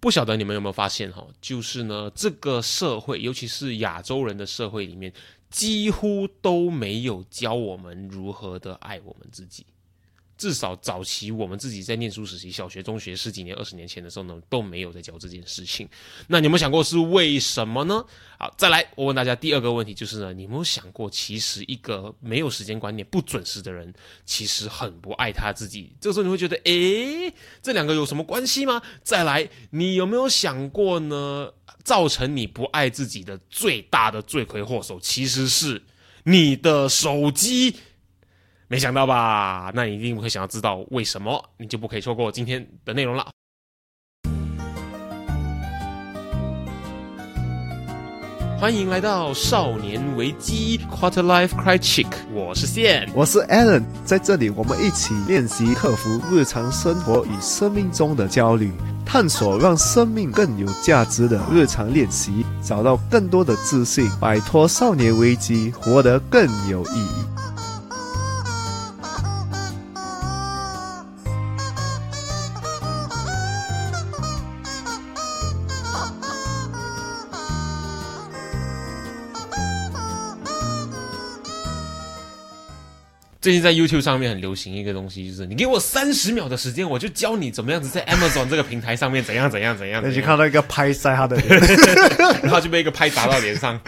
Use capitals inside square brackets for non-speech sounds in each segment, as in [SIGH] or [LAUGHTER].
不晓得你们有没有发现哈，就是呢，这个社会，尤其是亚洲人的社会里面，几乎都没有教我们如何的爱我们自己。至少早期我们自己在念书时期，小学、中学十几年、二十年前的时候呢，都没有在教这件事情。那你有没有想过是为什么呢？好，再来，我问大家第二个问题，就是呢，你有没有想过，其实一个没有时间观念、不准时的人，其实很不爱他自己。这时候你会觉得，诶，这两个有什么关系吗？再来，你有没有想过呢？造成你不爱自己的最大的罪魁祸首，其实是你的手机。没想到吧？那你一定会想要知道为什么，你就不可以错过今天的内容了。欢迎来到少年危机 Quarter Life Cry Chick，我是线，我是 Alan，在这里我们一起练习克服日常生活与生命中的焦虑，探索让生命更有价值的日常练习，找到更多的自信，摆脱少年危机，活得更有意义。最近在 YouTube 上面很流行一个东西，就是你给我三十秒的时间，我就教你怎么样子在 Amazon 这个平台上面怎样怎样怎样。那就看到一个拍在他的脸，[LAUGHS] 然后就被一个拍砸到脸上，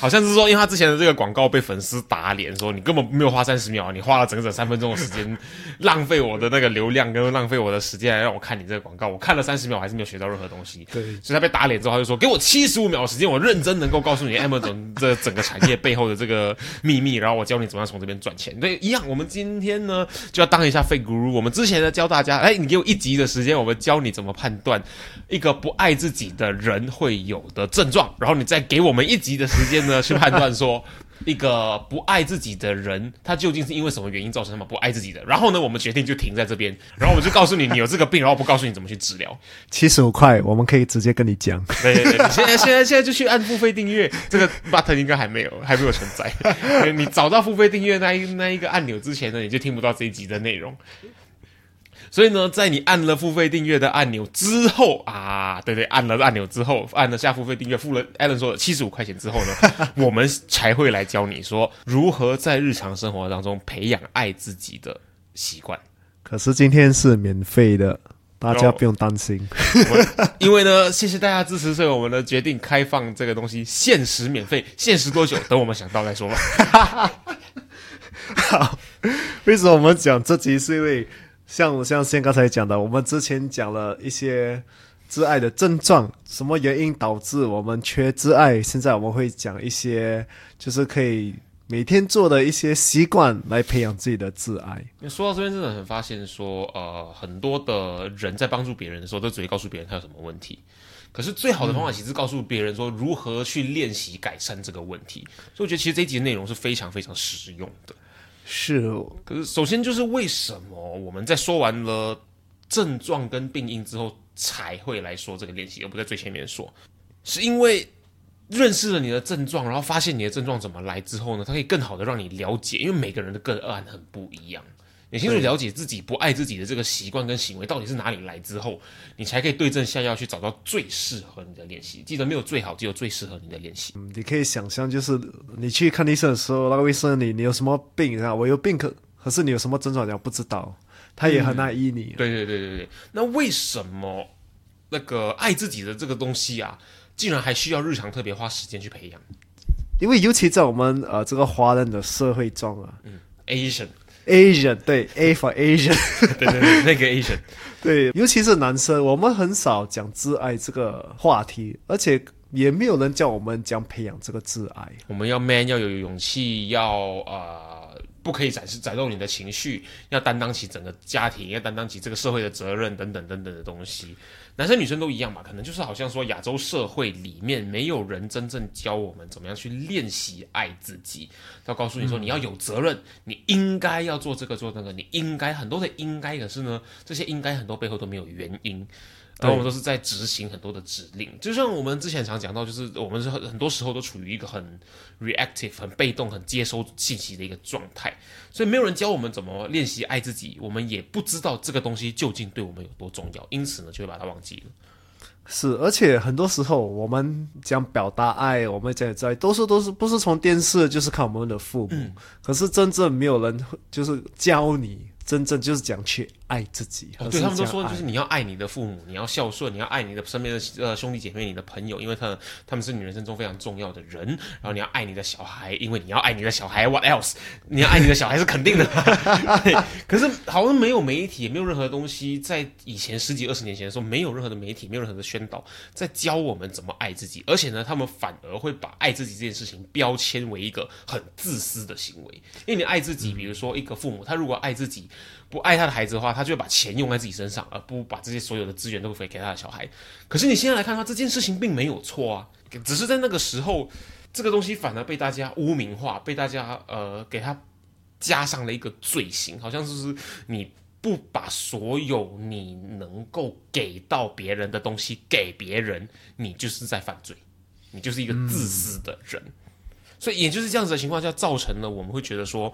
好像是说，因为他之前的这个广告被粉丝打脸，说你根本没有花三十秒，你花了整整三分钟的时间，浪费我的那个流量跟浪费我的时间来让我看你这个广告，我看了三十秒还是没有学到任何东西。对，所以他被打脸之后，他就说给我七十五秒的时间，我认真能够告诉你 Amazon 这整个产业背后的这个秘密，然后我教你怎么样从这边赚钱。对，一样，我们今天。天呢，就要当一下废 guru。我们之前呢教大家，哎，你给我一集的时间，我们教你怎么判断一个不爱自己的人会有的症状，然后你再给我们一集的时间呢，去判断说。一个不爱自己的人，他究竟是因为什么原因造成他们不爱自己的？然后呢，我们决定就停在这边，然后我就告诉你，你有这个病，然后不告诉你怎么去治疗。七十五块，我们可以直接跟你讲。对 [LAUGHS] 对对，现在现在现在就去按付费订阅，这个 button 应该还没有还没有存在。[LAUGHS] 你找到付费订阅那一那一个按钮之前呢，你就听不到这一集的内容。所以呢，在你按了付费订阅的按钮之后啊，对对，按了按钮之后，按了下付费订阅，付了 Allen 说七十五块钱之后呢，[LAUGHS] 我们才会来教你说如何在日常生活当中培养爱自己的习惯。可是今天是免费的，大家不用担心。因为呢，谢谢大家支持，所以我们呢决定开放这个东西，限时免费，限时多久？等我们想到再说吧。[LAUGHS] 好，为什么我们讲这集？是因为。像像先刚才讲的，我们之前讲了一些挚爱的症状，什么原因导致我们缺挚爱？现在我们会讲一些，就是可以每天做的一些习惯来培养自己的挚爱。说到这边，真的很发现说，呃，很多的人在帮助别人的时候，都只会告诉别人他有什么问题。可是最好的方法，其实告诉别人说如何去练习改善这个问题。所以我觉得，其实这一集的内容是非常非常实用的。是哦，可是首先就是为什么我们在说完了症状跟病因之后才会来说这个练习，而不在最前面说？是因为认识了你的症状，然后发现你的症状怎么来之后呢？它可以更好的让你了解，因为每个人的个案很不一样。你清楚了解自己不爱自己的这个习惯跟行为到底是哪里来之后，你才可以对症下药去找到最适合你的练习。记得没有最好，只有最适合你的练习。嗯，你可以想象，就是你去看医生的时候，那个医生你你有什么病啊？我有病可可是你有什么症状？你不知道，他也很爱医你。对对对对对。那为什么那个爱自己的这个东西啊，竟然还需要日常特别花时间去培养？因为尤其在我们呃这个华人的社会中啊，嗯，Asian。Asian 对 A for Asian，[LAUGHS] 对对对，那个 Asian，[LAUGHS] 对，尤其是男生，我们很少讲自爱这个话题，而且也没有人教我们讲培养这个自爱。我们要 man，要有勇气，要啊，不可以展示、展露你的情绪，要担当起整个家庭，要担当起这个社会的责任，等等等等的东西。男生女生都一样吧？可能就是好像说，亚洲社会里面没有人真正教我们怎么样去练习爱自己。要告诉你说，你要有责任，你应该要做这个做那个，你应该很多的应该，可是呢，这些应该很多背后都没有原因。而我们都是在执行很多的指令，就像我们之前常讲到，就是我们是很很多时候都处于一个很 reactive、很被动、很接收信息的一个状态，所以没有人教我们怎么练习爱自己，我们也不知道这个东西究竟对我们有多重要，因此呢，就会把它忘记了。是，而且很多时候我们讲表达爱，我们讲在都是都是不是从电视，就是看我们的父母。嗯可是真正没有人会就是教你，真正就是讲去爱自己。哦，对他们都说，就是你要爱你的父母，你要孝顺，你要爱你的身边的呃兄弟姐妹、你的朋友，因为他他们是你人生中非常重要的人。然后你要爱你的小孩，因为你要爱你的小孩。What else？你要爱你的小孩是肯定的。[LAUGHS] 对，可是好像没有媒体，也没有任何东西在以前十几二十年前的时候，没有任何的媒体，没有任何的宣导在教我们怎么爱自己，而且呢，他们反而会把爱自己这件事情标签为一个很自私的行为。因为你爱自己，比如说一个父母，他如果爱自己。不爱他的孩子的话，他就会把钱用在自己身上，而不把这些所有的资源都给给他的小孩。可是你现在来看的话，这件事情并没有错啊，只是在那个时候，这个东西反而被大家污名化，被大家呃给他加上了一个罪行，好像就是你不把所有你能够给到别人的东西给别人，你就是在犯罪，你就是一个自私的人。所以也就是这样子的情况下，造成了我们会觉得说。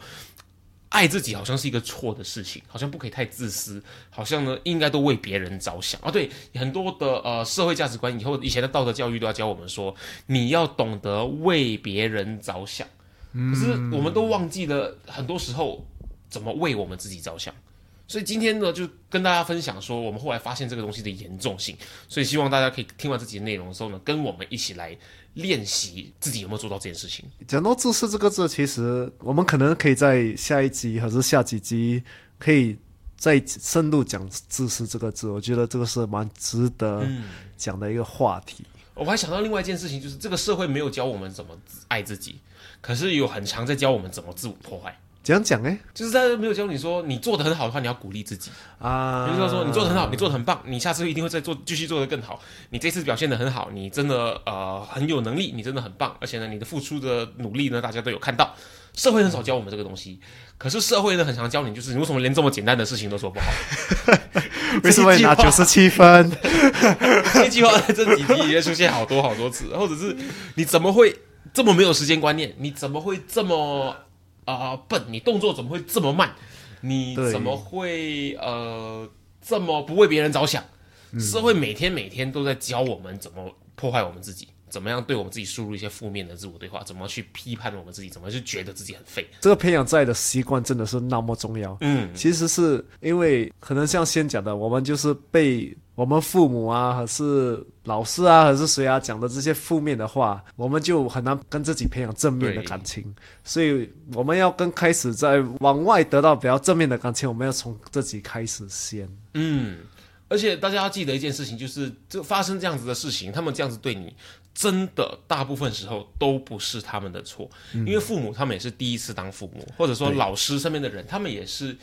爱自己好像是一个错的事情，好像不可以太自私，好像呢应该都为别人着想啊。对，很多的呃社会价值观，以后以前的道德教育都要教我们说，你要懂得为别人着想。可是我们都忘记了，很多时候怎么为我们自己着想。所以今天呢，就跟大家分享说，我们后来发现这个东西的严重性，所以希望大家可以听完这集内容的时候呢，跟我们一起来练习自己有没有做到这件事情。讲到自私这个字，其实我们可能可以在下一集还是下几集可以再深入讲自私这个字。我觉得这个是蛮值得讲的一个话题。我还想到另外一件事情，就是这个社会没有教我们怎么爱自己，可是有很常在教我们怎么自我破坏。怎样讲呢？就是在没有教你说你做的很好的话，你要鼓励自己。啊，比如说说你做的很好，你做的很棒，你下次一定会再做，继续做的更好。你这次表现的很好，你真的呃很有能力，你真的很棒，而且呢，你的付出的努力呢，大家都有看到。[LAUGHS] 社会很少教我们这个东西，可是社会呢很常教你，就是你为什么连这么简单的事情都做不好？[LAUGHS] 为什么拿九十七分？[LAUGHS] 这句话在这几集里面出现好多好多次，或者是你怎么会这么没有时间观念？你怎么会这么啊、笨？你动作怎么会这么慢？你怎么会呃这么不为别人着想？社会每天每天都在教我们怎么破坏我们自己，怎么样对我们自己输入一些负面的自我对话，怎么去批判我们自己，怎么去觉得自己很废。这个培养在的习惯真的是那么重要。嗯，其实是因为可能像先讲的，我们就是被我们父母啊，还是老师啊，还是谁啊讲的这些负面的话，我们就很难跟自己培养正面的感情。所以我们要跟开始在往外得到比较正面的感情，我们要从自己开始先。嗯，而且大家要记得一件事情，就是这发生这样子的事情，他们这样子对你，真的大部分时候都不是他们的错，因为父母他们也是第一次当父母，或者说老师身边的人，他们也是。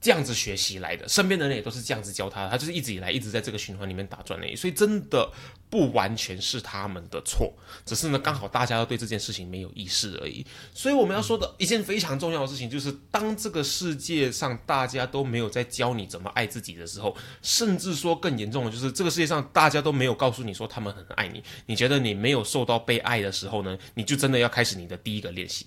这样子学习来的，身边的人也都是这样子教他的，他就是一直以来一直在这个循环里面打转而已，所以真的不完全是他们的错，只是呢刚好大家都对这件事情没有意识而已。所以我们要说的一件非常重要的事情，就是当这个世界上大家都没有在教你怎么爱自己的时候，甚至说更严重的，就是这个世界上大家都没有告诉你说他们很爱你，你觉得你没有受到被爱的时候呢，你就真的要开始你的第一个练习。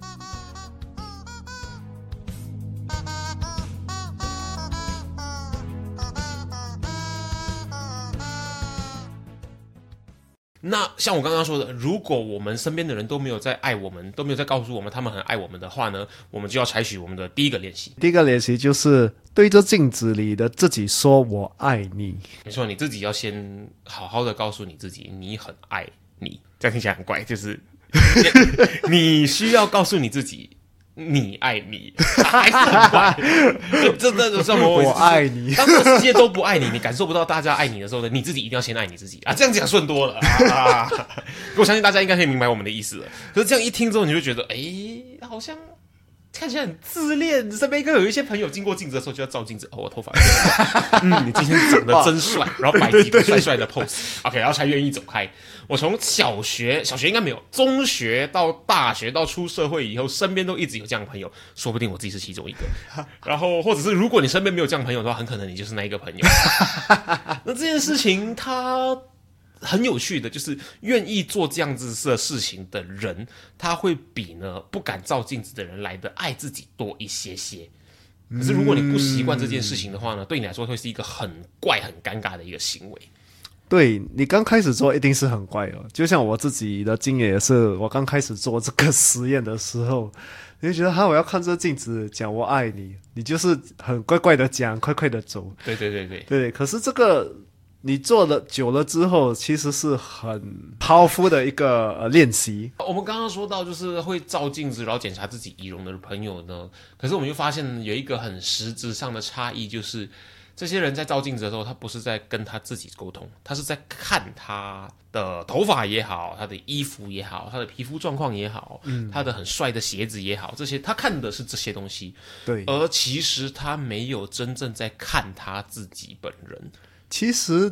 那像我刚刚说的，如果我们身边的人都没有在爱我们，都没有在告诉我们他们很爱我们的话呢，我们就要采取我们的第一个练习。第一个练习就是对着镜子里的自己说“我爱你没错，你自己要先好好的告诉你自己，你很爱你。这样听起来很怪，就是 [LAUGHS] 你需要告诉你自己，你爱你，还是很怪。[LAUGHS] 这这这什”，么？我爱你。当这个世界都不爱你，你感受不到大家爱你的时候呢，你自己一定要先爱你自己啊！这样讲顺多了啊！[LAUGHS] 我相信大家应该可以明白我们的意思了。可是这样一听之后，你就觉得，哎，好像看起来很自恋，身边应该有一些朋友经过镜子的时候就要照镜子，哦，我头发，[LAUGHS] 嗯，你今天长得真帅，然后摆几个 [LAUGHS] 帅帅的 pose，OK，然后才愿意走开。我从小学，小学应该没有，中学到大学到出社会以后，身边都一直有这样的朋友，说不定我自己是其中一个。[LAUGHS] 然后，或者是如果你身边没有这样的朋友的话，很可能你就是那一个朋友。那这件事情它很有趣的，就是愿意做这样子的事情的人，他会比呢不敢照镜子的人来的爱自己多一些些。可是如果你不习惯这件事情的话呢，对你来说会是一个很怪、很尴尬的一个行为。对你刚开始做一定是很怪哦，就像我自己的经验也是，我刚开始做这个实验的时候，你就觉得哈，我要看这镜子讲我爱你，你就是很怪怪的讲，快快的走。对对对对对，可是这个你做了久了之后，其实是很 powerful 的一个呃练习。我们刚刚说到，就是会照镜子然后检查自己仪容的朋友呢，可是我们就发现有一个很实质上的差异，就是。这些人在照镜子的时候，他不是在跟他自己沟通，他是在看他的头发也好，他的衣服也好，他的皮肤状况也好，嗯，他的很帅的鞋子也好，这些他看的是这些东西，对。而其实他没有真正在看他自己本人。其实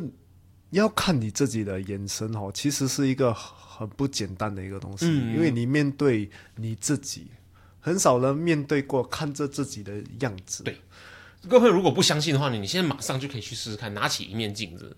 要看你自己的眼神哦，其实是一个很不简单的一个东西，因为你面对你自己，很少人面对过看着自己的样子，对。各位如果不相信的话呢，你现在马上就可以去试试看，拿起一面镜子，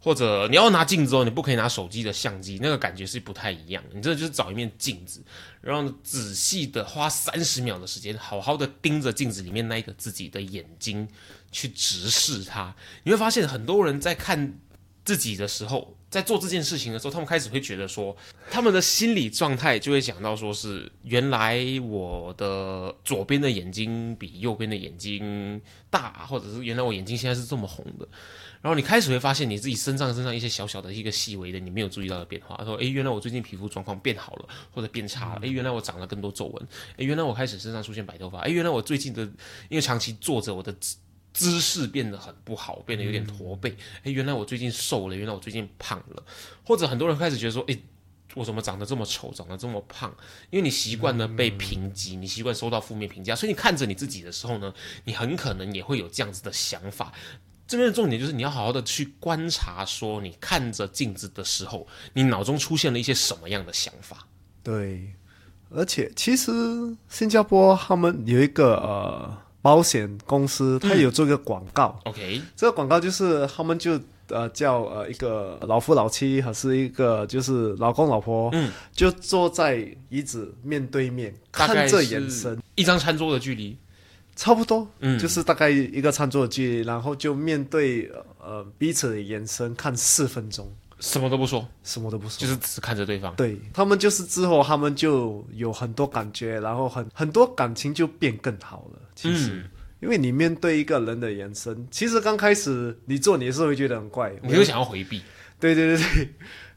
或者你要拿镜子哦，你不可以拿手机的相机，那个感觉是不太一样。你这就是找一面镜子，然后仔细的花三十秒的时间，好好的盯着镜子里面那一个自己的眼睛去直视它，你会发现很多人在看自己的时候。在做这件事情的时候，他们开始会觉得说，他们的心理状态就会想到说是原来我的左边的眼睛比右边的眼睛大，或者是原来我眼睛现在是这么红的。然后你开始会发现你自己身上身上一些小小的一个细微的你没有注意到的变化。说，诶，原来我最近皮肤状况变好了，或者变差了。诶，原来我长了更多皱纹。诶，原来我开始身上出现白头发。诶，原来我最近的因为长期坐着，我的。姿势变得很不好，变得有点驼背。哎，原来我最近瘦了，原来我最近胖了。或者很多人开始觉得说，哎，我怎么长得这么丑，长得这么胖？因为你习惯了被评级，你习惯收到负面评价，所以你看着你自己的时候呢，你很可能也会有这样子的想法。这边的重点就是你要好好的去观察，说你看着镜子的时候，你脑中出现了一些什么样的想法？对，而且其实新加坡他们有一个呃。保险公司他有做一个广告，OK，这个广告就是他们就呃叫呃一个老夫老妻还是一个就是老公老婆，嗯，就坐在椅子面对面，看着眼神，一张餐桌的距离，差不多，嗯，就是大概一个餐桌的距离，然后就面对呃彼此的眼神看四分钟。什么都不说，什么都不说，就是只看着对方。对他们就是之后，他们就有很多感觉，然后很很多感情就变更好了。其实，因为你面对一个人的眼神，其实刚开始你做你是会觉得很怪，你会想要回避。对对对对，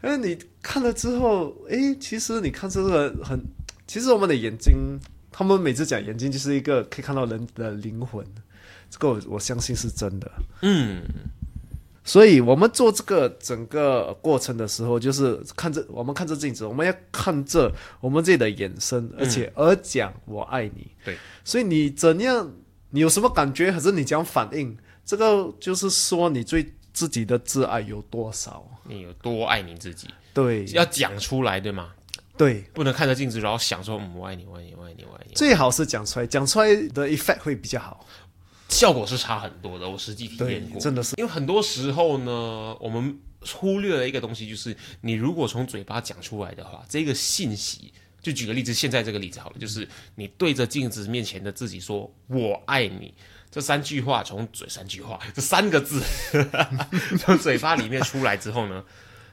哎，[LAUGHS] 你看了之后，哎，其实你看这个很，其实我们的眼睛，他们每次讲眼睛就是一个可以看到人的灵魂，这个我相信是真的。嗯。所以，我们做这个整个过程的时候，就是看着我们看着镜子，我们要看着我们自己的眼神，而且而讲“我爱你”。对，所以你怎样，你有什么感觉，还是你讲反应，这个就是说你对自己的挚爱有多少，你有多爱你自己。对，要讲出来，对吗？对，不能看着镜子，然后想说“嗯，我爱你，我爱你，我爱你，我爱你”。最好是讲出来，讲出来的 effect 会比较好。效果是差很多的，我实际体验过，真的是。因为很多时候呢，我们忽略了一个东西，就是你如果从嘴巴讲出来的话，这个信息，就举个例子，现在这个例子好了，就是你对着镜子面前的自己说“我爱你”这三句话，从嘴三句话这三个字 [LAUGHS] 从嘴巴里面出来之后呢，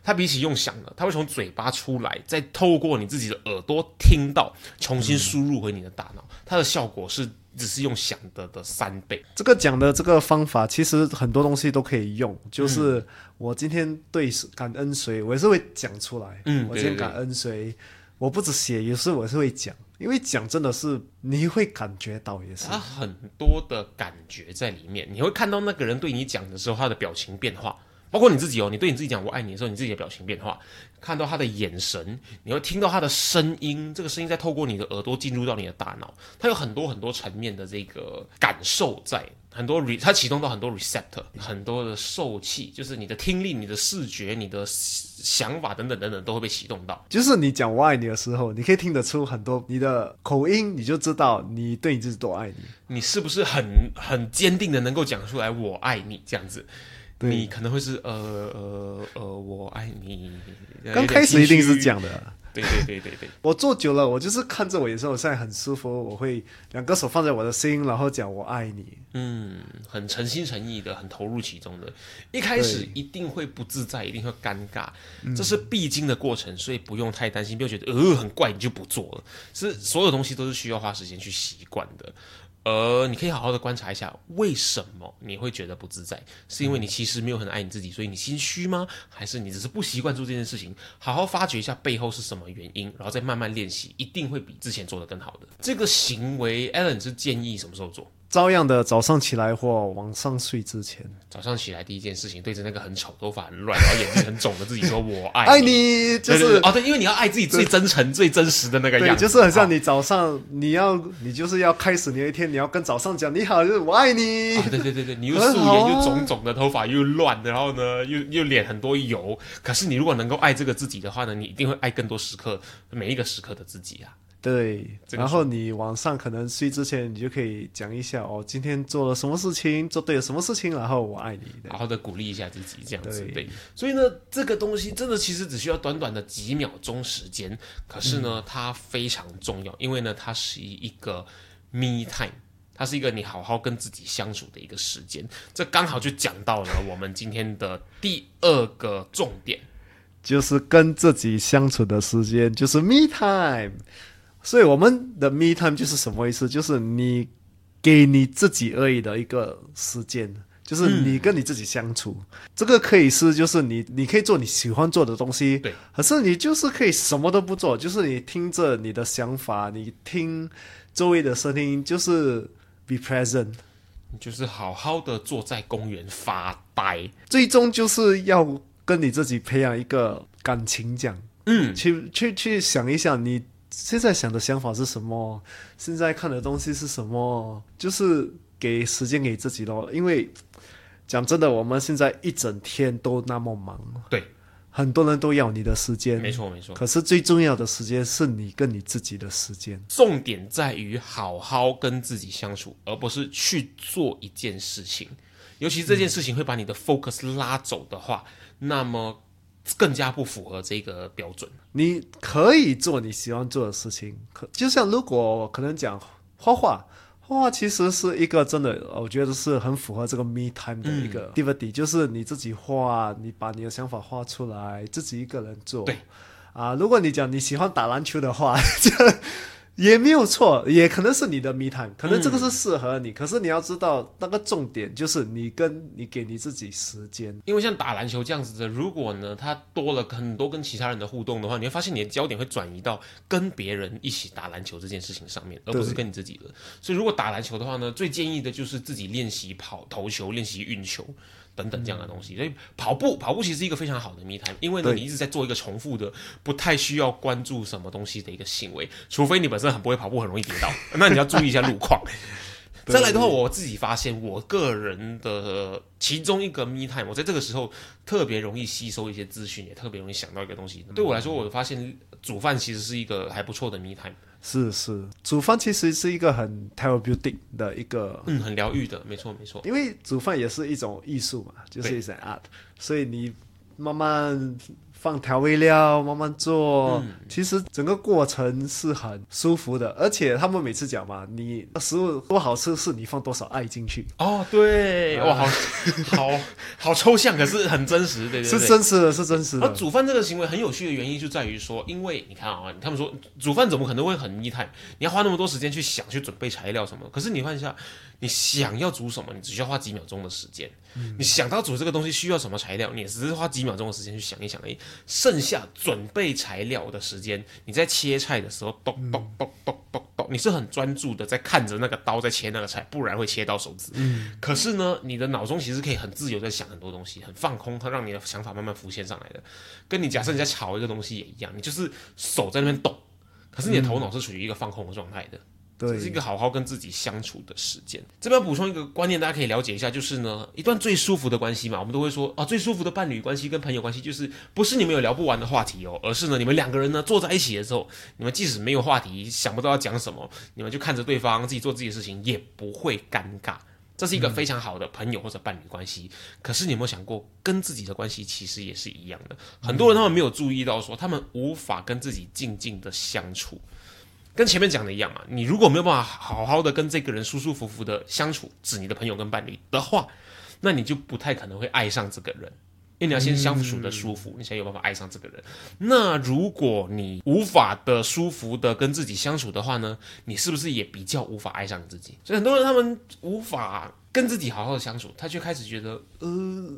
它比起用想的，它会从嘴巴出来，再透过你自己的耳朵听到，重新输入回你的大脑，它的效果是。只是用想的的三倍。这个讲的这个方法，其实很多东西都可以用。就是我今天对感恩谁，我也是会讲出来。嗯，我今天感恩谁，我不止写，有时我是会讲，因为讲真的是你会感觉到，也是。他很多的感觉在里面，你会看到那个人对你讲的时候，他的表情变化，包括你自己哦，你对你自己讲“我爱你”的时候，你自己的表情变化，看到他的眼神，你会听到他的声音，这个声音在透过你的耳朵进入到你的大脑，它有很多很多层面的这个感受在。很多 re 它启动到很多 receptor，很多的受气，就是你的听力、你的视觉、你的想法等等等等都会被启动到。就是你讲我爱你的时候，你可以听得出很多你的口音，你就知道你对你自己多爱你。你是不是很很坚定的能够讲出来我爱你这样子？对你可能会是呃呃呃我爱你。刚开始一定是这样的。对对对对对，我做久了，我就是看着我有时候现在很舒服，我会两个手放在我的心，然后讲我爱你。嗯，很诚心诚意的，很投入其中的。一开始一定会不自在，一定会尴尬，这是必经的过程，所以不用太担心，不要觉得呃很怪，你就不做了。是所有东西都是需要花时间去习惯的。呃，你可以好好的观察一下，为什么你会觉得不自在？是因为你其实没有很爱你自己，所以你心虚吗？还是你只是不习惯做这件事情？好好发掘一下背后是什么原因，然后再慢慢练习，一定会比之前做的更好的。这个行为，Allen 是建议什么时候做？照样的，早上起来或晚上睡之前。早上起来第一件事情，对着那个很丑、头发很乱、然后眼睛很肿的自己说：“我爱爱你。[LAUGHS] ”就是哦，对，因为你要爱自己最真诚、最真实的那个样子。就是很像你早上你要，你就是要开始你的一天，你要跟早上讲你好，就是我爱你。对对对对，你又素颜又肿肿的头发又乱，然后呢又又脸很多油。可是你如果能够爱这个自己的话呢，你一定会爱更多时刻每一个时刻的自己啊。对，然后你晚上可能睡之前，你就可以讲一下哦，今天做了什么事情，做对了什么事情，然后我爱你，好好的鼓励一下自己，这样子对。所以呢，这个东西真的其实只需要短短的几秒钟时间，可是呢，它非常重要，因为呢，它是一个 me time，它是一个你好好跟自己相处的一个时间。这刚好就讲到了我们今天的第二个重点，就是跟自己相处的时间，就是 me time。所以我们的 me time 就是什么意思？就是你给你自己而已的一个时间，就是你跟你自己相处。这个可以是，就是你你可以做你喜欢做的东西，对。可是你就是可以什么都不做，就是你听着你的想法，你听周围的声音，就是 be present，就是好好的坐在公园发呆。最终就是要跟你自己培养一个感情讲，嗯，去去去想一想你。现在想的想法是什么？现在看的东西是什么？就是给时间给自己咯。因为讲真的，我们现在一整天都那么忙，对，很多人都要你的时间，没错没错。可是最重要的时间是你跟你自己的时间。重点在于好好跟自己相处，而不是去做一件事情。尤其这件事情会把你的 focus 拉走的话，那么。更加不符合这个标准。你可以做你喜欢做的事情，可就像如果可能讲画画，画画其实是一个真的，我觉得是很符合这个 me time 的一个 activity，就是你自己画，你把你的想法画出来，自己一个人做。对啊，如果你讲你喜欢打篮球的话，[LAUGHS] 就。也没有错，也可能是你的密探，可能这个是适合你。可是你要知道，那个重点就是你跟你给你自己时间。因为像打篮球这样子的，如果呢，他多了很多跟其他人的互动的话，你会发现你的焦点会转移到跟别人一起打篮球这件事情上面，而不是跟你自己的。所以如果打篮球的话呢，最建议的就是自己练习跑投球，练习运球。等等这样的东西，所以跑步跑步其实是一个非常好的密谈，因为呢你一直在做一个重复的，不太需要关注什么东西的一个行为，除非你本身很不会跑步，很容易跌倒，[LAUGHS] 那你要注意一下路况。[LAUGHS] 再来的话，我自己发现我个人的其中一个 me time，我在这个时候特别容易吸收一些资讯，也特别容易想到一个东西。对我来说，我发现煮饭其实是一个还不错的 me time。是是，煮饭其实是一个很 therapeutic 的一个，嗯，很疗愈的，没错没错。因为煮饭也是一种艺术嘛，就是一种 art，所以你慢慢。放调味料，慢慢做，其实整个过程是很舒服的。而且他们每次讲嘛，你食物多好吃，是你放多少爱进去。哦，对，哇，好好好抽象，可是很真实，对对对，是真实的，是真实的。而煮饭这个行为很有趣的原因就在于说，因为你看啊，他们说煮饭怎么可能会很密态？你要花那么多时间去想、去准备材料什么？可是你看一下，你想要煮什么，你只需要花几秒钟的时间。你想到煮这个东西需要什么材料，你也只是花几秒钟的时间去想一想而已。剩下准备材料的时间，你在切菜的时候，咚咚咚咚咚咚，你是很专注的在看着那个刀在切那个菜，不然会切到手指。可是呢，你的脑中其实可以很自由在想很多东西，很放空，它让你的想法慢慢浮现上来的。跟你假设你在炒一个东西也一样，你就是手在那边动，可是你的头脑是处于一个放空的状态的。这是一，个好好跟自己相处的时间。这边要补充一个观念，大家可以了解一下，就是呢，一段最舒服的关系嘛，我们都会说啊，最舒服的伴侣关系跟朋友关系，就是不是你们有聊不完的话题哦，而是呢，你们两个人呢坐在一起的时候，你们即使没有话题，想不到要讲什么，你们就看着对方自己做自己的事情，也不会尴尬。这是一个非常好的朋友或者伴侣关系。可是你有没有想过，跟自己的关系其实也是一样的？很多人他们没有注意到说，他们无法跟自己静静的相处。跟前面讲的一样嘛，你如果没有办法好好的跟这个人舒舒服服的相处，指你的朋友跟伴侣的话，那你就不太可能会爱上这个人，因为你要先相处的舒服，你才有办法爱上这个人。那如果你无法的舒服的跟自己相处的话呢，你是不是也比较无法爱上自己？所以很多人他们无法跟自己好好的相处，他就开始觉得，呃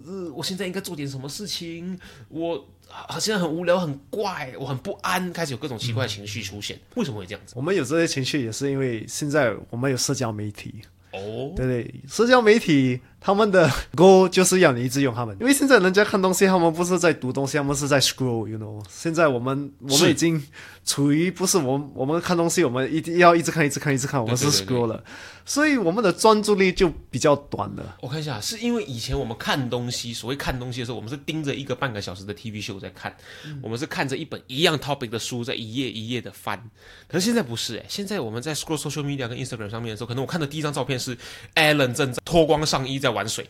呃，我现在应该做点什么事情，我。好像很无聊，很怪，我很不安，开始有各种奇怪的情绪出现。为什么会这样子？我们有这些情绪，也是因为现在我们有社交媒体，哦，对对，社交媒体他们的 [LAUGHS] goal 就是要你一直用他们，因为现在人家看东西，他们不是在读东西，他们是在 scroll，you know。现在我们我们已经处于不是我们我们看东西，我们一定要一直看一直看一直看，我们是对对对 scroll 了，所以我们的专注力就比较短了。我看一下，是因为以前我们看东西，所谓看东西的时候，我们是盯着一个半个小时的 TV show 在看，我们是看着一本一样 topic 的书在一页一页的翻。可是现在不是哎、现在我们在 scroll social media 跟 Instagram 上面的时候，可能我看的第一张照片是 Alan 正在脱光上衣在玩水，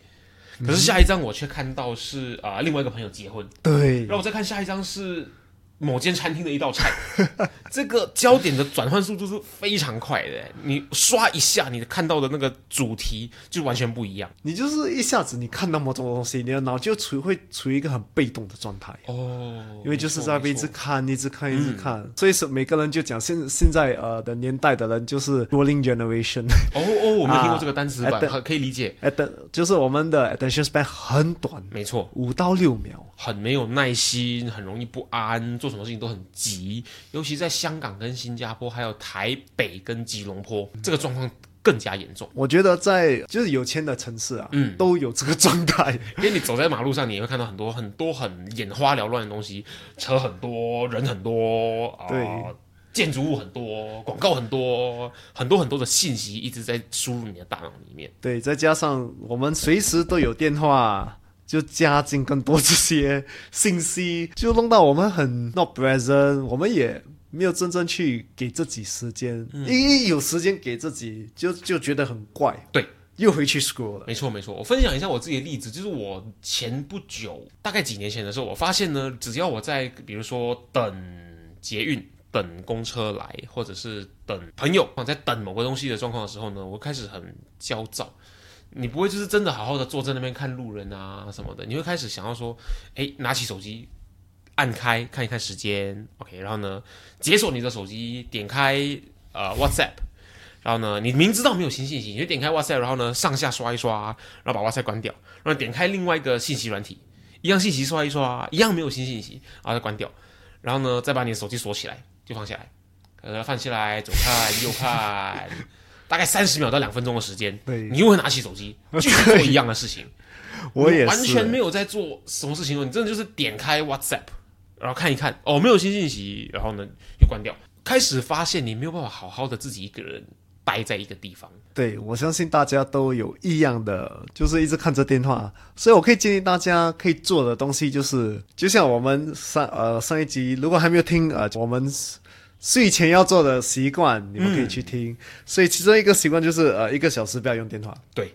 可是下一张我却看到是啊、呃另外一个朋友结婚，对。然，后我再看下一张是某间餐厅的一道菜，[LAUGHS] 这个焦点的转换速度是非常快的。你刷一下，你看到的那个主题就完全不一样你就是一下子你看到某种东西，你的脑就处会处于一个很被动的状态。哦。因为就是在一直看，一直看，一直看，所以是每个人就讲现现在呃的年代的人就是 rolling generation，哦哦，我没听过这个单词版，[LAUGHS] 啊可以理解。哎等就是我们的 attention span 很短，没错，五到六秒。很没有耐心，很容易不安，做什么事情都很急。尤其在香港跟新加坡，还有台北跟吉隆坡，这个状况更加严重。我觉得在就是有钱的城市啊，嗯都有这个状态。[LAUGHS] 因为你走在马路上，你也会看到很多很多很眼花缭乱的东西，车很多，人很多，啊、对建筑物很多，广告很多，很多很多的信息一直在输入你的大脑里面。对，再加上我们随时都有电话，就加进更多这些信息，就弄到我们很 not present，我们也没有真正去给自己时间，一、一有时间给自己，就就觉得很怪，对，又回去 school 了。没错，没错。我分享一下我自己的例子，就是我前不久，大概几年前的时候，我发现呢，只要我在比如说等捷运、等公车来，或者是等朋友在等某个东西的状况的时候呢，我开始很焦躁。你不会就是真的好好的坐在那边看路人啊什么的，你会开始想要说，哎，拿起手机按开看一看时间，OK，然后呢，解锁你的手机，点开呃 WhatsApp，然后呢，你明知道没有新信息，你就点开 WhatsApp，然后呢上下刷一刷，然后把 WhatsApp 关掉，然后点开另外一个信息软体，一样信息刷一刷，一样没有新信息，然后再关掉，然后呢再把你的手机锁起来，就放下来，呃放下来，左看右看，大概三十秒到两分钟的时间，对你又会拿起手机 [LAUGHS] 继续做一样的事情。我也是，完全没有在做什么事情哦，你真的就是点开 WhatsApp，然后看一看，哦，没有新信息，然后呢就关掉，开始发现你没有办法好好的自己一个人待在一个地方。对，我相信大家都有异样的，就是一直看着电话，所以我可以建议大家可以做的东西就是，就像我们上呃上一集，如果还没有听呃我们睡前要做的习惯，你们可以去听。所以其中一个习惯就是呃一个小时不要用电话，对，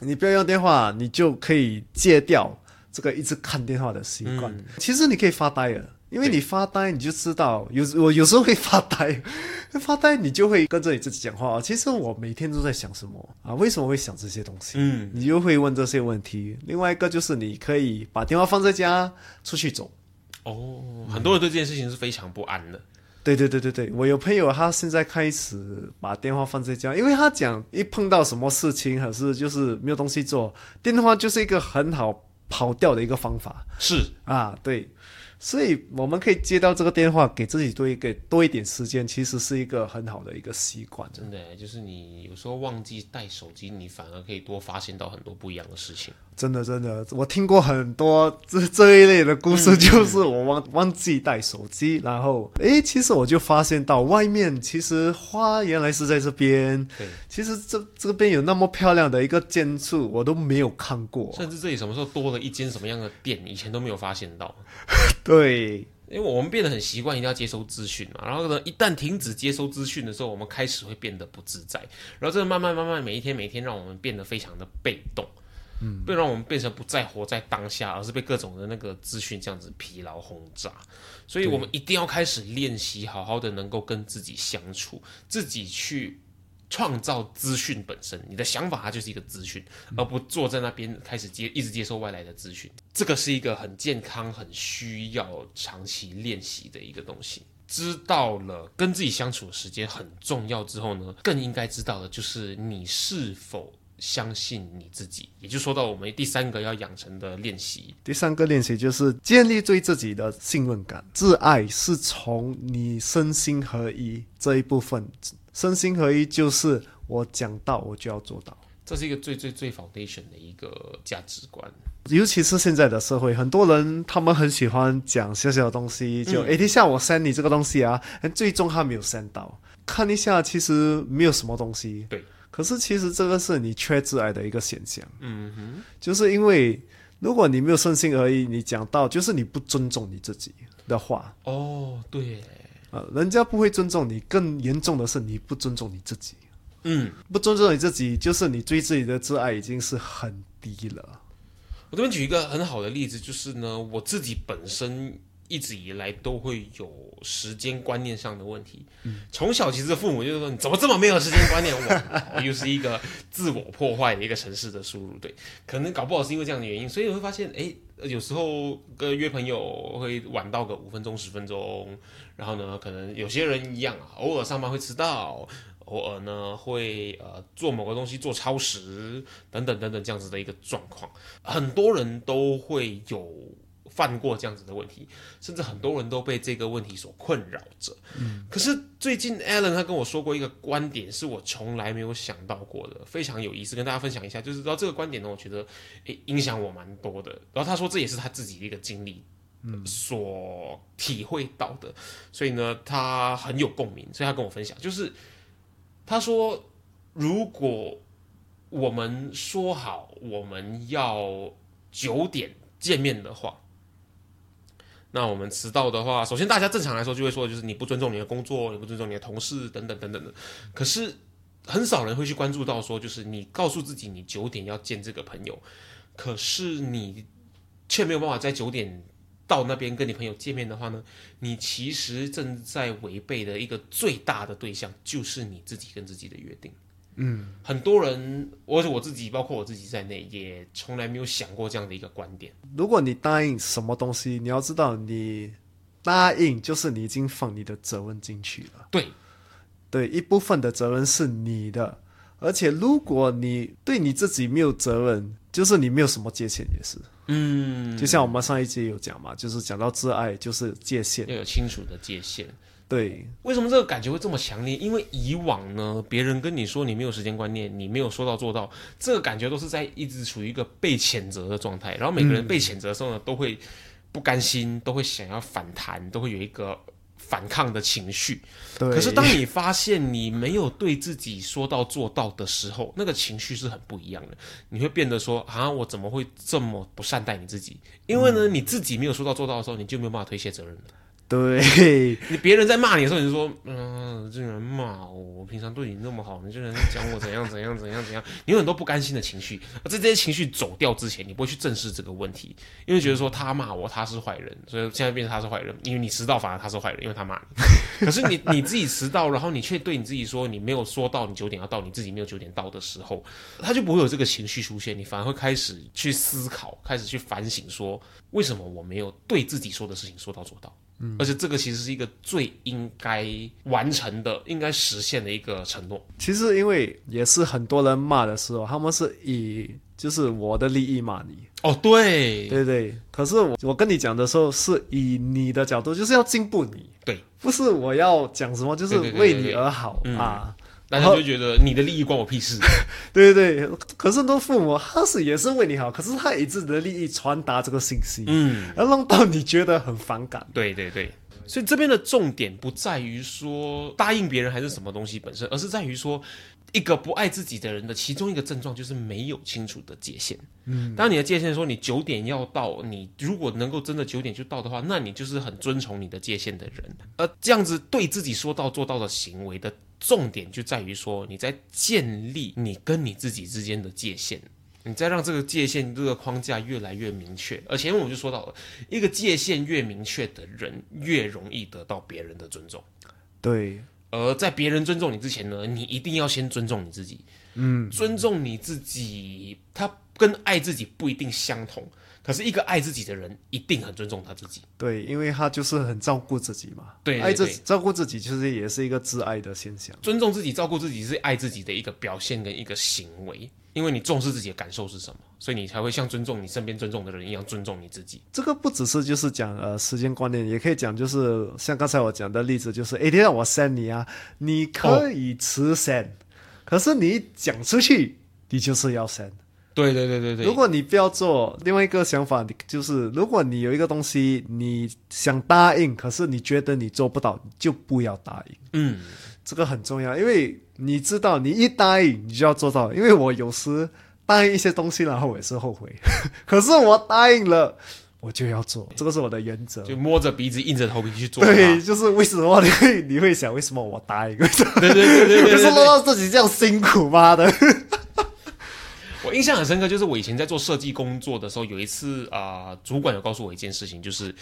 你不要用电话，你就可以戒掉这个一直看电话的习惯。其实你可以发呆了。因为你发呆，你就知道有我有时候会发呆，发呆你就会跟着你自己讲话。其实我每天都在想什么啊？为什么会想这些东西？嗯，你就会问这些问题。另外一个就是你可以把电话放在家，出去走。哦，很多人对这件事情是非常不安的。对对对对对，我有朋友他现在开始把电话放在家，因为他讲一碰到什么事情，还是就是没有东西做，电话就是一个很好跑掉的一个方法是啊。对，所以我们可以接到这个电话，给自己多一个多一点时间，其实是一个很好的一个习惯。真的，就是你有时候忘记带手机，你反而可以多发现到很多不一样的事情。真的，真的，我听过很多这这一类的故事，就是我忘忘记带手机，然后诶，其实我就发现到外面其实花原来是在这边，对，其实这这边有那么漂亮的一个建筑，我都没有看过。甚至这里什么时候多了一间什么样的店，以前都没有发现到。[LAUGHS] 对，因为我们变得很习惯一定要接收资讯嘛，然后呢，一旦停止接收资讯的时候，我们开始会变得不自在，然后这个慢慢慢慢每一天每一天让我们变得非常的被动，嗯，会让我们变成不再活在当下，而是被各种的那个资讯这样子疲劳轰炸，所以我们一定要开始练习，好好的能够跟自己相处，自己去。创造资讯本身，你的想法它就是一个资讯，而不坐在那边开始接一直接受外来的资讯。这个是一个很健康、很需要长期练习的一个东西。知道了跟自己相处的时间很重要之后呢，更应该知道的就是你是否相信你自己。也就说到我们第三个要养成的练习，第三个练习就是建立对自己的信任感。自爱是从你身心合一这一部分。身心合一就是我讲到我就要做到，这是一个最最最 foundation 的一个价值观。尤其是现在的社会，很多人他们很喜欢讲小小的东西，就诶，等一下我 send 你这个东西啊，最终他没有 send 到，看一下其实没有什么东西。对，可是其实这个是你缺自爱的一个现象。嗯哼，就是因为如果你没有身心而已，你讲到就是你不尊重你自己的话。哦，对。呃，人家不会尊重你，更严重的是你不尊重你自己。嗯，不尊重你自己，就是你对自己的自爱已经是很低了。我这边举一个很好的例子，就是呢，我自己本身一直以来都会有时间观念上的问题。嗯，从小其实父母就是说，你怎么这么没有时间观念？我 [LAUGHS] 又是一个自我破坏的一个城市的输入，对，可能搞不好是因为这样的原因，所以我会发现，哎。有时候跟约朋友会晚到个五分钟十分钟，然后呢，可能有些人一样啊，偶尔上班会迟到，偶尔呢会呃做某个东西做超时等等等等这样子的一个状况，很多人都会有。犯过这样子的问题，甚至很多人都被这个问题所困扰着。嗯，可是最近 Alan 他跟我说过一个观点，是我从来没有想到过的，非常有意思，跟大家分享一下。就是道这个观点呢，我觉得诶影响我蛮多的。然后他说这也是他自己的一个经历，嗯，所体会到的，所以呢他很有共鸣，所以他跟我分享，就是他说如果我们说好我们要九点见面的话。那我们迟到的话，首先大家正常来说就会说，就是你不尊重你的工作，你不尊重你的同事等等等等的。可是很少人会去关注到说，就是你告诉自己你九点要见这个朋友，可是你却没有办法在九点到那边跟你朋友见面的话呢，你其实正在违背的一个最大的对象就是你自己跟自己的约定。嗯，很多人，我我自己，包括我自己在内，也从来没有想过这样的一个观点。如果你答应什么东西，你要知道，你答应就是你已经放你的责任进去了。对，对，一部分的责任是你的，而且如果你对你自己没有责任，就是你没有什么界限，也是。嗯，就像我们上一集有讲嘛，就是讲到自爱，就是界限要有清楚的界限。对，为什么这个感觉会这么强烈？因为以往呢，别人跟你说你没有时间观念，你没有说到做到，这个感觉都是在一直处于一个被谴责的状态。然后每个人被谴责的时候呢，都会不甘心，都会想要反弹，都会有一个反抗的情绪。对。可是当你发现你没有对自己说到做到的时候，那个情绪是很不一样的。你会变得说啊，我怎么会这么不善待你自己？因为呢，你自己没有说到做到的时候，你就没有办法推卸责任了。对你，别人在骂你的时候，你就说：“嗯，这个人骂我，我平常对你那么好，你这人讲我怎样怎样怎样怎样。”你有很多不甘心的情绪，在这些情绪走掉之前，你不会去正视这个问题，因为觉得说他骂我，他是坏人，所以现在变成他是坏人。因为你迟到，反而他是坏人，因为他骂你。[LAUGHS] 可是你你自己迟到，然后你却对你自己说你没有说到你九点要到，你自己没有九点到的时候，他就不会有这个情绪出现，你反而会开始去思考，开始去反省，说为什么我没有对自己说的事情说到做到。嗯，而且这个其实是一个最应该完成的、应该实现的一个承诺。其实因为也是很多人骂的时候，他们是以就是我的利益骂你，哦，对，对对。可是我我跟你讲的时候，是以你的角度，就是要进步你，对，不是我要讲什么，就是为你而好嗯。啊。大家就觉得你的利益关我屁事。[LAUGHS] 对对对，可是很多父母他是也是为你好，可是他以自己的利益传达这个信息，嗯，而让到你觉得很反感。对对对。所以这边的重点不在于说答应别人还是什么东西本身，而是在于说，一个不爱自己的人的其中一个症状就是没有清楚的界限。嗯，当你的界限说你九点要到，你如果能够真的九点就到的话，那你就是很遵从你的界限的人。而这样子对自己说到做到的行为的重点就在于说，你在建立你跟你自己之间的界限。你再让这个界限、这个框架越来越明确，而前面我就说到了，一个界限越明确的人，越容易得到别人的尊重。对，而在别人尊重你之前呢，你一定要先尊重你自己。嗯，尊重你自己，他跟爱自己不一定相同。可是，一个爱自己的人一定很尊重他自己。对，因为他就是很照顾自己嘛。对对爱自对照顾自己，其实也是一个自爱的现象。尊重自己、照顾自己是爱自己的一个表现跟一个行为，因为你重视自己的感受是什么，所以你才会像尊重你身边尊重的人一样尊重你自己。这个不只是就是讲呃时间观念，也可以讲就是像刚才我讲的例子，就是哎让我 send 你啊，你可以迟 send，、可是你讲出去，你就是要 send。对对对对对，如果你不要做，另外一个想法就是，如果你有一个东西你想答应，可是你觉得你做不到，就不要答应。嗯，这个很重要，因为你知道，你一答应，你就要做到。因为我有时答应一些东西，然后我也是后悔，[LAUGHS] 可是我答应了，我就要做，这个是我的原则。就摸着鼻子硬着头皮去做它。对，就是为什么你会 [LAUGHS] 你会想，为什么我答应？为什么？对对对对对 [LAUGHS] 可是对对。弄到自己这样辛苦，妈的！我印象很深刻，就是我以前在做设计工作的时候，有一次啊、主管有告诉我一件事情，就是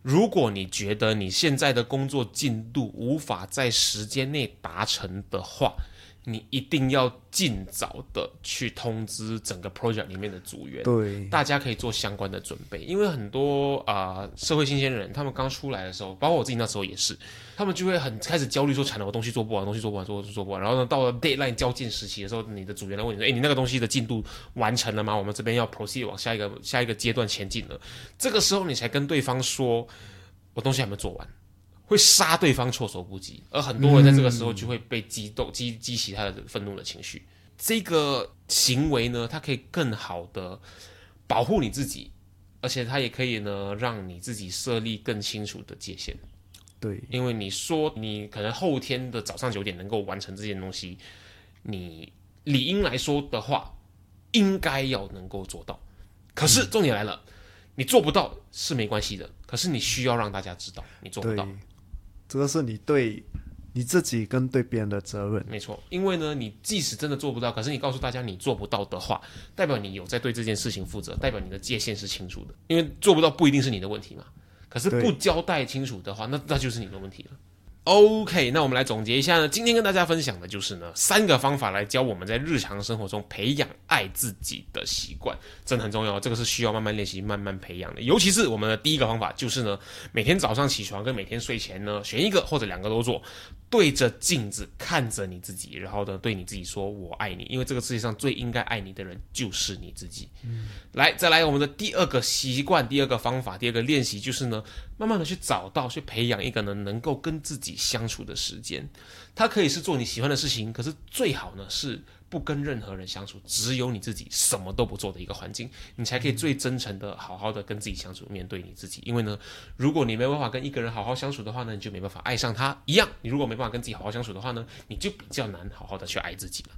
如果你觉得你现在的工作进度无法在时间内达成的话，你一定要尽早的去通知整个 project 里面的组员。对，大家可以做相关的准备，因为很多啊、呃社会新鲜人，他们刚出来的时候，包括我自己那时候也是，他们就会很开始焦虑，说惨了，我东西做不完，东西做不完，做做不完。然后呢，到了 deadline 交件时期的时候，你的组员来问你说：“哎，你那个东西的进度完成了吗？我们这边要 proceed 往下一个下一个阶段前进了。”这个时候你才跟对方说：“我东西还没做完。”会杀对方措手不及，而很多人在这个时候就会被激动、激激起他的愤怒的情绪。这个行为呢，它可以更好的保护你自己，而且它也可以呢让你自己设立更清楚的界限。对，因为你说你可能后天的早上九点能够完成这件东西，你理应来说的话，应该要能够做到。可是重点来了，你做不到是没关系的，可是你需要让大家知道你做不到。，这个是你对你自己跟对别人的责任。没错，因为呢，你即使真的做不到，可是你告诉大家你做不到的话，代表你有在对这件事情负责，代表你的界限是清楚的。因为做不到不一定是你的问题嘛，可是不交代清楚的话，那那就是你的问题了。OK，那我们来总结一下呢，今天跟大家分享的就是呢三个方法来教我们在日常生活中培养爱自己的习惯，真的很重要，这个是需要慢慢练习、慢慢培养的。尤其是我们的第一个方法就是呢，每天早上起床跟每天睡前呢，选一个或者两个都做，对着镜子看着你自己，然后呢，对你自己说“我爱你”，因为这个世界上最应该爱你的人就是你自己。嗯来，再来我们的第二个习惯，第二个方法，第二个练习就是呢，慢慢的去找到、去培养一个呢能够跟自己相处的时间。它可以是做你喜欢的事情，可是最好呢是不跟任何人相处，只有你自己什么都不做的一个环境，你才可以最真诚的、好好的跟自己相处，面对你自己。因为呢，如果你没办法跟一个人好好相处的话呢，你就没办法爱上他。一样，你如果没办法跟自己好好相处的话呢，你就比较难好好的去爱自己了。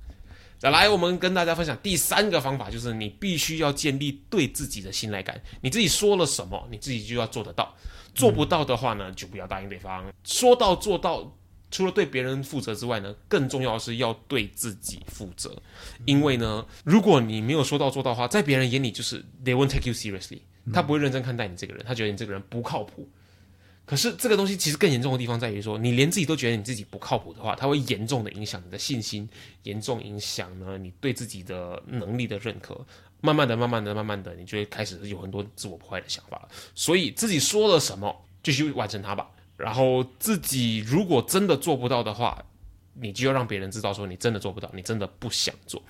再来，我们跟大家分享第三个方法，就是你必须要建立对自己的信赖感。你自己说了什么，你自己就要做得到。做不到的话呢，就不要答应对方。说到做到，除了对别人负责之外呢，更重要的是要对自己负责。因为呢，如果你没有说到做到的话，在别人眼里就是 they won't take you seriously，他不会认真看待你这个人，他觉得你这个人不靠谱。可是这个东西其实更严重的地方在于说，你连自己都觉得你自己不靠谱的话，它会严重的影响你的信心，严重影响呢你对自己的能力的认可。慢慢的、慢慢的、慢慢的，你就会开始有很多自我破坏的想法了。所以自己说了什么，就去完成它吧。然后自己如果真的做不到的话，你就要让别人知道说你真的做不到，你真的不想做。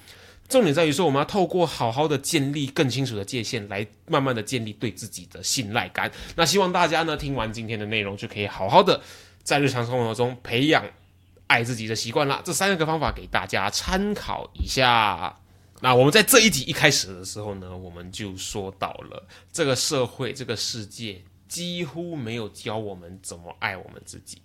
重点在于说，我们要透过好好的建立更清楚的界限，来慢慢的建立对自己的信赖感。那希望大家呢听完今天的内容，就可以好好的在日常生活中培养爱自己的习惯啦。这三个方法给大家参考一下。那我们在这一集一开始的时候呢，我们就说到了这个社会、这个世界几乎没有教我们怎么爱我们自己。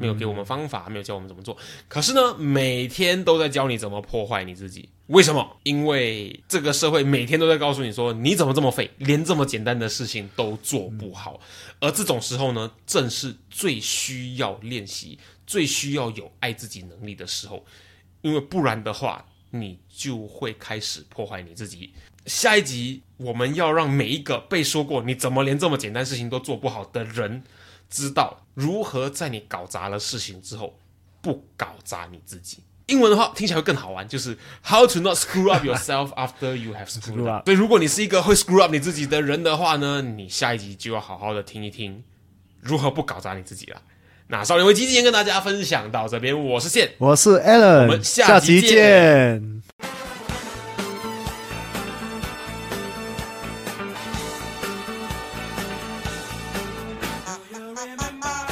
没有给我们方法，没有教我们怎么做。可是呢，每天都在教你怎么破坏你自己。为什么？因为这个社会每天都在告诉你说，你怎么这么废，连这么简单的事情都做不好。而这种时候呢，正是最需要练习、最需要有爱自己能力的时候。因为不然的话，你就会开始破坏你自己。下一集我们要让每一个被说过你怎么连这么简单事情都做不好的人。知道如何在你搞砸了事情之后，不搞砸你自己。英文的话听起来会更好玩，就是 How to not screw up yourself after you have screwed up。所以如果你是一个会 screw up 你自己的人的话呢，你下一集就要好好的听一听如何不搞砸你自己了。那少年危机今天跟大家分享到这边，我是线，我是 Alan，我们下集见。